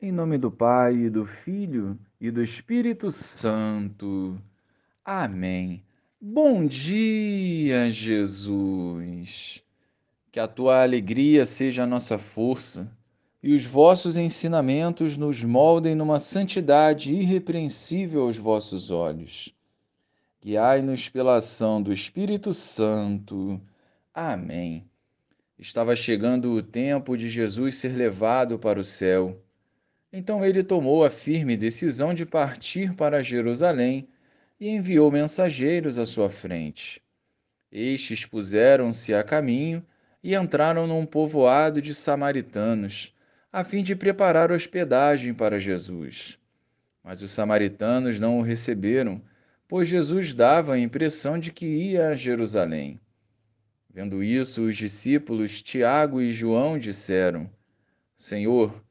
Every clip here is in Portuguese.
Em nome do Pai, e do Filho e do Espírito Santo. Amém. Bom dia, Jesus. Que a tua alegria seja a nossa força e os vossos ensinamentos nos moldem numa santidade irrepreensível aos vossos olhos. Guiai-nos pela ação do Espírito Santo. Amém. Estava chegando o tempo de Jesus ser levado para o céu então ele tomou a firme decisão de partir para Jerusalém e enviou mensageiros à sua frente. Estes puseram-se a caminho e entraram num povoado de samaritanos, a fim de preparar hospedagem para Jesus. Mas os samaritanos não o receberam, pois Jesus dava a impressão de que ia a Jerusalém. Vendo isso, os discípulos Tiago e João disseram: Senhor,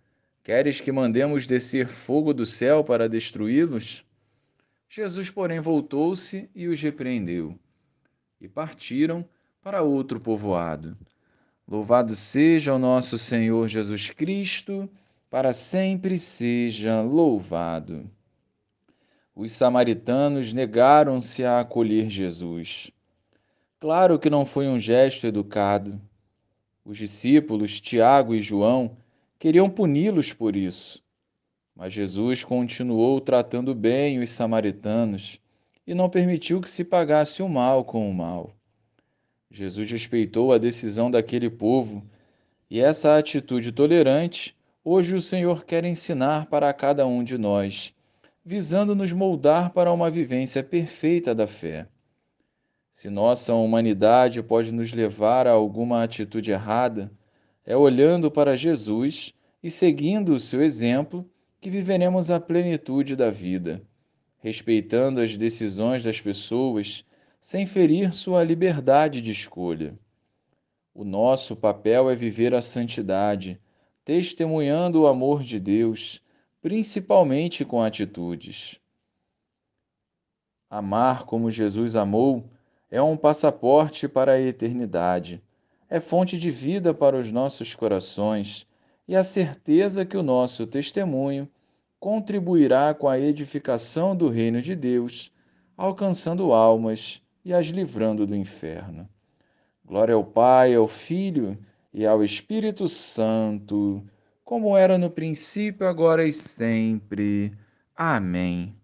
Queres que mandemos descer fogo do céu para destruí-los? Jesus, porém, voltou-se e os repreendeu. E partiram para outro povoado. Louvado seja o nosso Senhor Jesus Cristo, para sempre seja louvado. Os samaritanos negaram-se a acolher Jesus. Claro que não foi um gesto educado. Os discípulos, Tiago e João, queriam puni-los por isso. Mas Jesus continuou tratando bem os samaritanos e não permitiu que se pagasse o mal com o mal. Jesus respeitou a decisão daquele povo e essa atitude tolerante hoje o Senhor quer ensinar para cada um de nós, visando nos moldar para uma vivência perfeita da fé. Se nossa humanidade pode nos levar a alguma atitude errada, é olhando para Jesus e seguindo o seu exemplo que viveremos a plenitude da vida, respeitando as decisões das pessoas sem ferir sua liberdade de escolha. O nosso papel é viver a santidade, testemunhando o amor de Deus, principalmente com atitudes. Amar como Jesus amou é um passaporte para a eternidade é fonte de vida para os nossos corações e a certeza que o nosso testemunho contribuirá com a edificação do reino de Deus, alcançando almas e as livrando do inferno. Glória ao Pai, ao Filho e ao Espírito Santo, como era no princípio, agora e sempre. Amém.